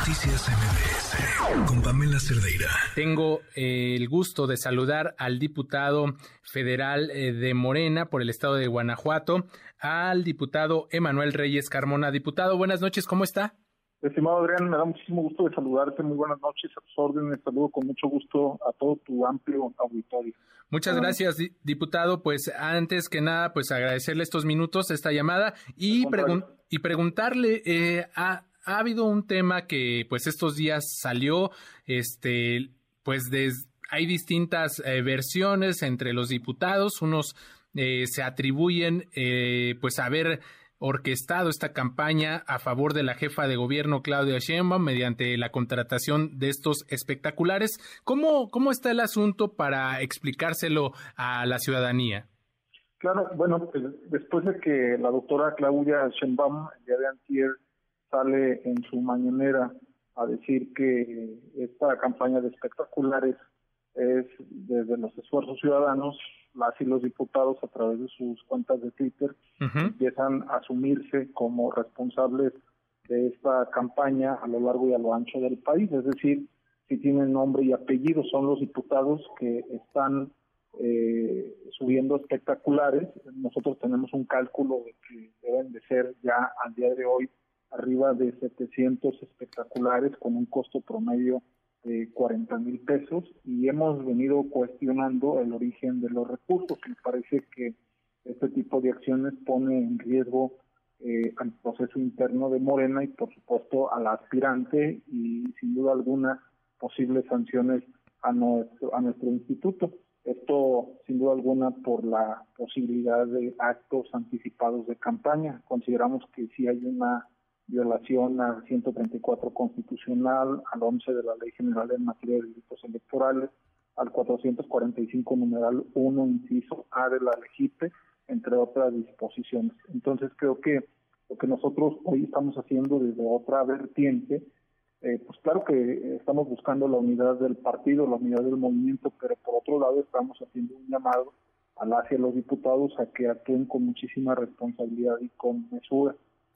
Noticias MBS con Pamela Cerdeira. Tengo eh, el gusto de saludar al diputado federal eh, de Morena por el estado de Guanajuato, al diputado Emanuel Reyes Carmona. Diputado, buenas noches, ¿cómo está? Estimado Adrián, me da muchísimo gusto de saludarte. Muy buenas noches, a tus órdenes. Saludo con mucho gusto a todo tu amplio auditorio. Muchas gracias, diputado. Pues antes que nada, pues agradecerle estos minutos, esta llamada y, y preguntarle eh, a ha habido un tema que pues estos días salió, este, pues hay distintas eh, versiones entre los diputados, unos eh, se atribuyen eh, pues haber orquestado esta campaña a favor de la jefa de gobierno Claudia Sheinbaum mediante la contratación de estos espectaculares. ¿Cómo, cómo está el asunto para explicárselo a la ciudadanía? Claro, bueno, pues, después de que la doctora Claudia Sheinbaum el día de antier sale en su mañanera a decir que esta campaña de espectaculares es desde los esfuerzos ciudadanos, las y los diputados a través de sus cuentas de Twitter empiezan a asumirse como responsables de esta campaña a lo largo y a lo ancho del país, es decir, si tienen nombre y apellido son los diputados que están eh, subiendo espectaculares. Nosotros tenemos un cálculo de que deben de ser ya al día de hoy arriba de 700 espectaculares con un costo promedio de 40 mil pesos y hemos venido cuestionando el origen de los recursos. Me parece que este tipo de acciones pone en riesgo eh, al proceso interno de Morena y por supuesto a la aspirante y sin duda alguna posibles sanciones a nuestro, a nuestro instituto. Esto sin duda alguna por la posibilidad de actos anticipados de campaña. Consideramos que si hay una violación al 134 constitucional, al 11 de la Ley General en materia de delitos electorales, al 445 numeral 1, inciso A de la LEGIPE, entre otras disposiciones. Entonces creo que lo que nosotros hoy estamos haciendo desde otra vertiente, eh, pues claro que estamos buscando la unidad del partido, la unidad del movimiento, pero por otro lado estamos haciendo un llamado a las y a los diputados a que actúen con muchísima responsabilidad y con mesura.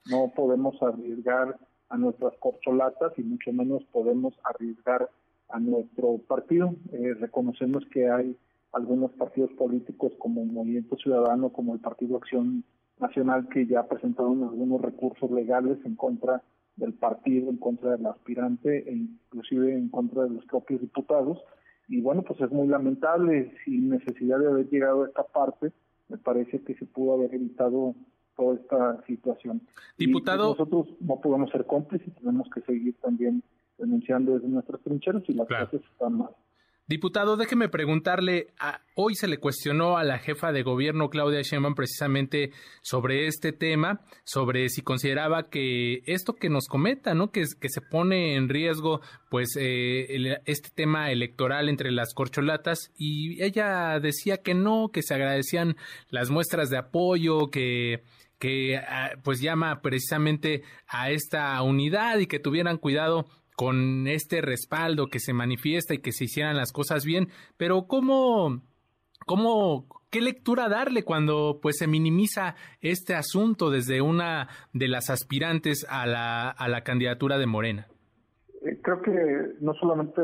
No podemos arriesgar a nuestras corcholatas y mucho menos podemos arriesgar a nuestro partido. Eh, reconocemos que hay algunos partidos políticos como el Movimiento Ciudadano, como el Partido Acción Nacional, que ya presentaron algunos recursos legales en contra del partido, en contra del aspirante e inclusive en contra de los propios diputados. Y bueno, pues es muy lamentable, sin necesidad de haber llegado a esta parte, me parece que se pudo haber evitado toda esta situación. Diputado. nosotros no podemos ser cómplices, tenemos que seguir también denunciando desde nuestras trincheras y las cosas están mal. Diputado, déjeme preguntarle, hoy se le cuestionó a la jefa de gobierno Claudia Sheinbaum precisamente sobre este tema, sobre si consideraba que esto que nos cometa, ¿no? Que, que se pone en riesgo, pues, eh, este tema electoral entre las corcholatas y ella decía que no, que se agradecían las muestras de apoyo, que que ah, pues llama precisamente a esta unidad y que tuvieran cuidado con este respaldo que se manifiesta y que se hicieran las cosas bien, pero ¿cómo, cómo, qué lectura darle cuando pues se minimiza este asunto desde una de las aspirantes a la, a la candidatura de Morena? Eh, creo que no solamente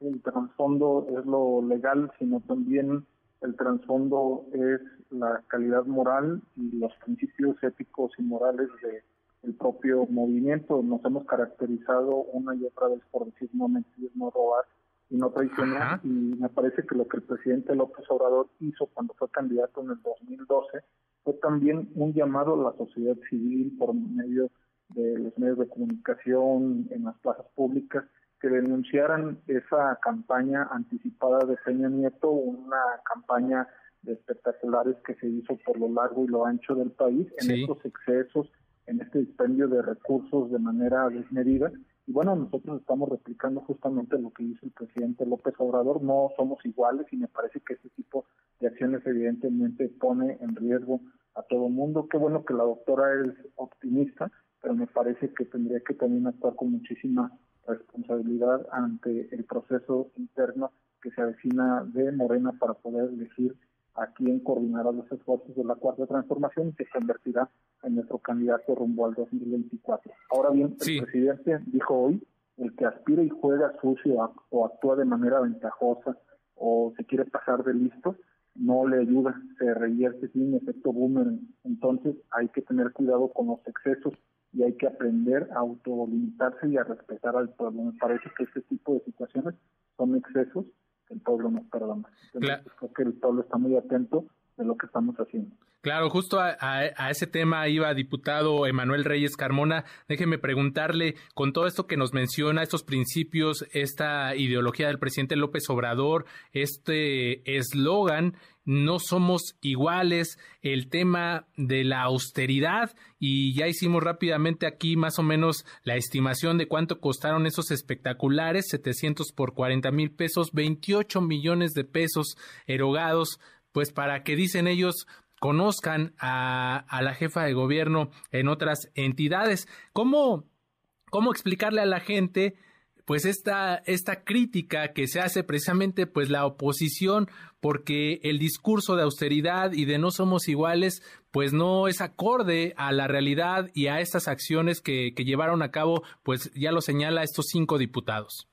el trasfondo es lo legal, sino también el trasfondo es la calidad moral y los principios éticos y morales de el propio movimiento. Nos hemos caracterizado una y otra vez por decir no mentir, no robar y no traicionar. Y me parece que lo que el presidente López Obrador hizo cuando fue candidato en el 2012 fue también un llamado a la sociedad civil por medio de los medios de comunicación, en las plazas públicas, que denunciaran esa campaña anticipada de Peña Nieto, una campaña de espectaculares que se hizo por lo largo y lo ancho del país en estos excesos en este dispendio de recursos de manera desmedida. Y bueno, nosotros estamos replicando justamente lo que hizo el presidente López Obrador. No somos iguales y me parece que este tipo de acciones evidentemente pone en riesgo a todo el mundo. Qué bueno que la doctora es optimista, pero me parece que tendría que también actuar con muchísima responsabilidad ante el proceso interno que se avecina de Morena para poder elegir a quien coordinará los esfuerzos de la cuarta transformación y se convertirá en nuestro candidato rumbo al 2024. Ahora bien, el presidente dijo hoy el que aspira y juega sucio o actúa de manera ventajosa o se quiere pasar de listo, no le ayuda, se revierte sin efecto boomerang. Entonces hay que tener cuidado con los excesos y hay que aprender a autolimitarse y a respetar al pueblo. Me parece que este tipo de situaciones son excesos el pueblo no perdona. Entonces, creo que el pueblo está muy atento de lo que estamos haciendo. Claro, justo a, ese tema iba diputado Emanuel Reyes Carmona. Déjeme preguntarle, con todo esto que nos menciona, estos principios, esta ideología del presidente López Obrador, este eslogan, no somos iguales, el tema de la austeridad, y ya hicimos rápidamente aquí más o menos la estimación de cuánto costaron esos espectaculares, 700 por 40 mil pesos, 28 millones de pesos erogados pues para que dicen ellos conozcan a, la jefa de gobierno en otras entidades. ¿Cómo, cómo explicarle a la gente pues esta, esta crítica que se hace precisamente pues la oposición porque el discurso de austeridad y de no somos iguales pues no es acorde a la realidad y a estas acciones que, que llevaron a cabo pues ya lo señala estos cinco diputados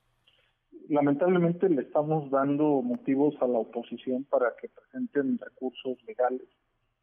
lamentablemente le estamos dando motivos a la oposición para que presenten recursos legales.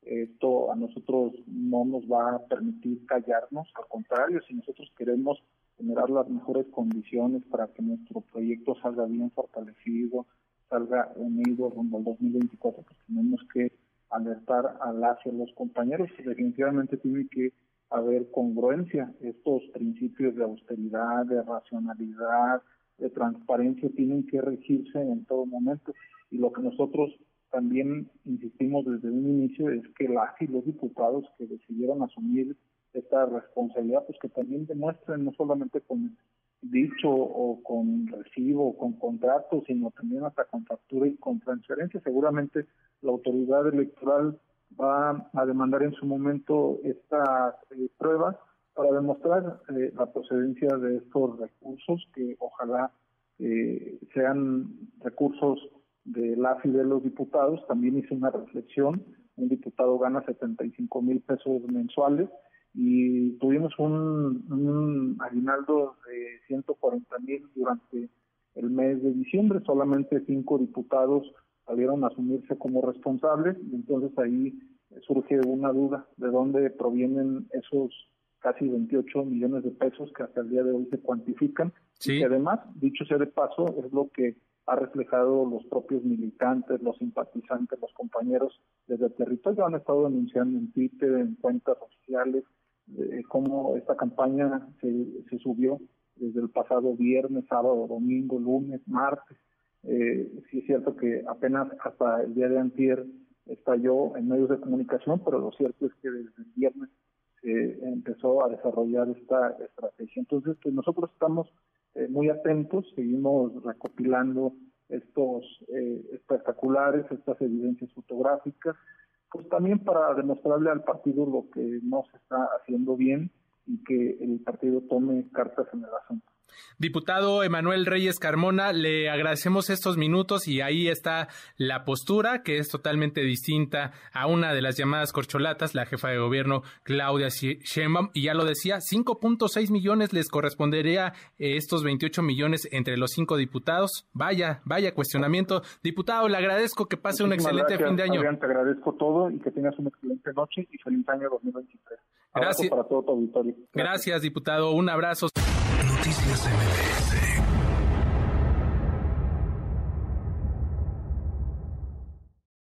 Esto a nosotros no nos va a permitir callarnos, al contrario, si nosotros queremos generar las mejores condiciones para que nuestro proyecto salga bien fortalecido, salga unido rumbo al 2024, pues tenemos que alertar a las y a los compañeros. Definitivamente tiene que haber congruencia. Estos principios de austeridad, de racionalidad, de transparencia tienen que regirse en todo momento. Y lo que nosotros también insistimos desde un inicio es que las y los diputados que decidieron asumir esta responsabilidad, pues que también demuestren no solamente con dicho o con recibo o con contrato, sino también hasta con factura y con transferencia. Seguramente la autoridad electoral va a demandar en su momento estas eh, pruebas para demostrar eh, la procedencia de estos recursos que ojalá eh, sean recursos de la y de los diputados. También hice una reflexión, un diputado gana 75 mil pesos mensuales y tuvimos un, un aguinaldo de 140 mil durante el mes de diciembre, solamente cinco diputados salieron a asumirse como responsables y entonces ahí surge una duda de dónde provienen esos casi 28 millones de pesos que hasta el día de hoy se cuantifican. Y además, dicho sea de paso, es lo que ha reflejado los propios militantes, los simpatizantes, los compañeros desde el territorio han estado denunciando en Twitter, en cuentas oficiales, cómo esta campaña se, se subió desde el pasado viernes, sábado, domingo, lunes, martes. Eh, sí es cierto que apenas hasta el día de antier estalló en medios de comunicación, pero lo cierto es que desde el viernes empezó a desarrollar esta estrategia. Entonces, pues nosotros estamos eh, muy atentos, seguimos recopilando estos eh, espectaculares, estas evidencias fotográficas, pues también para demostrarle al partido lo que no se está haciendo bien y que el partido tome cartas en el asunto. Diputado Emanuel Reyes Carmona, le agradecemos estos minutos y ahí está la postura que es totalmente distinta a una de las llamadas corcholatas, la jefa de gobierno Claudia Sheinbaum, y ya lo decía, 5.6 millones les correspondería eh, estos 28 millones entre los cinco diputados. Vaya, vaya cuestionamiento. Diputado, le agradezco que pase un excelente fin de año. te agradezco todo y que tengas una excelente noche y feliz año 2023. Gracias. para todo tu auditorio. Gracias, diputado. Un abrazo. Noticias MBS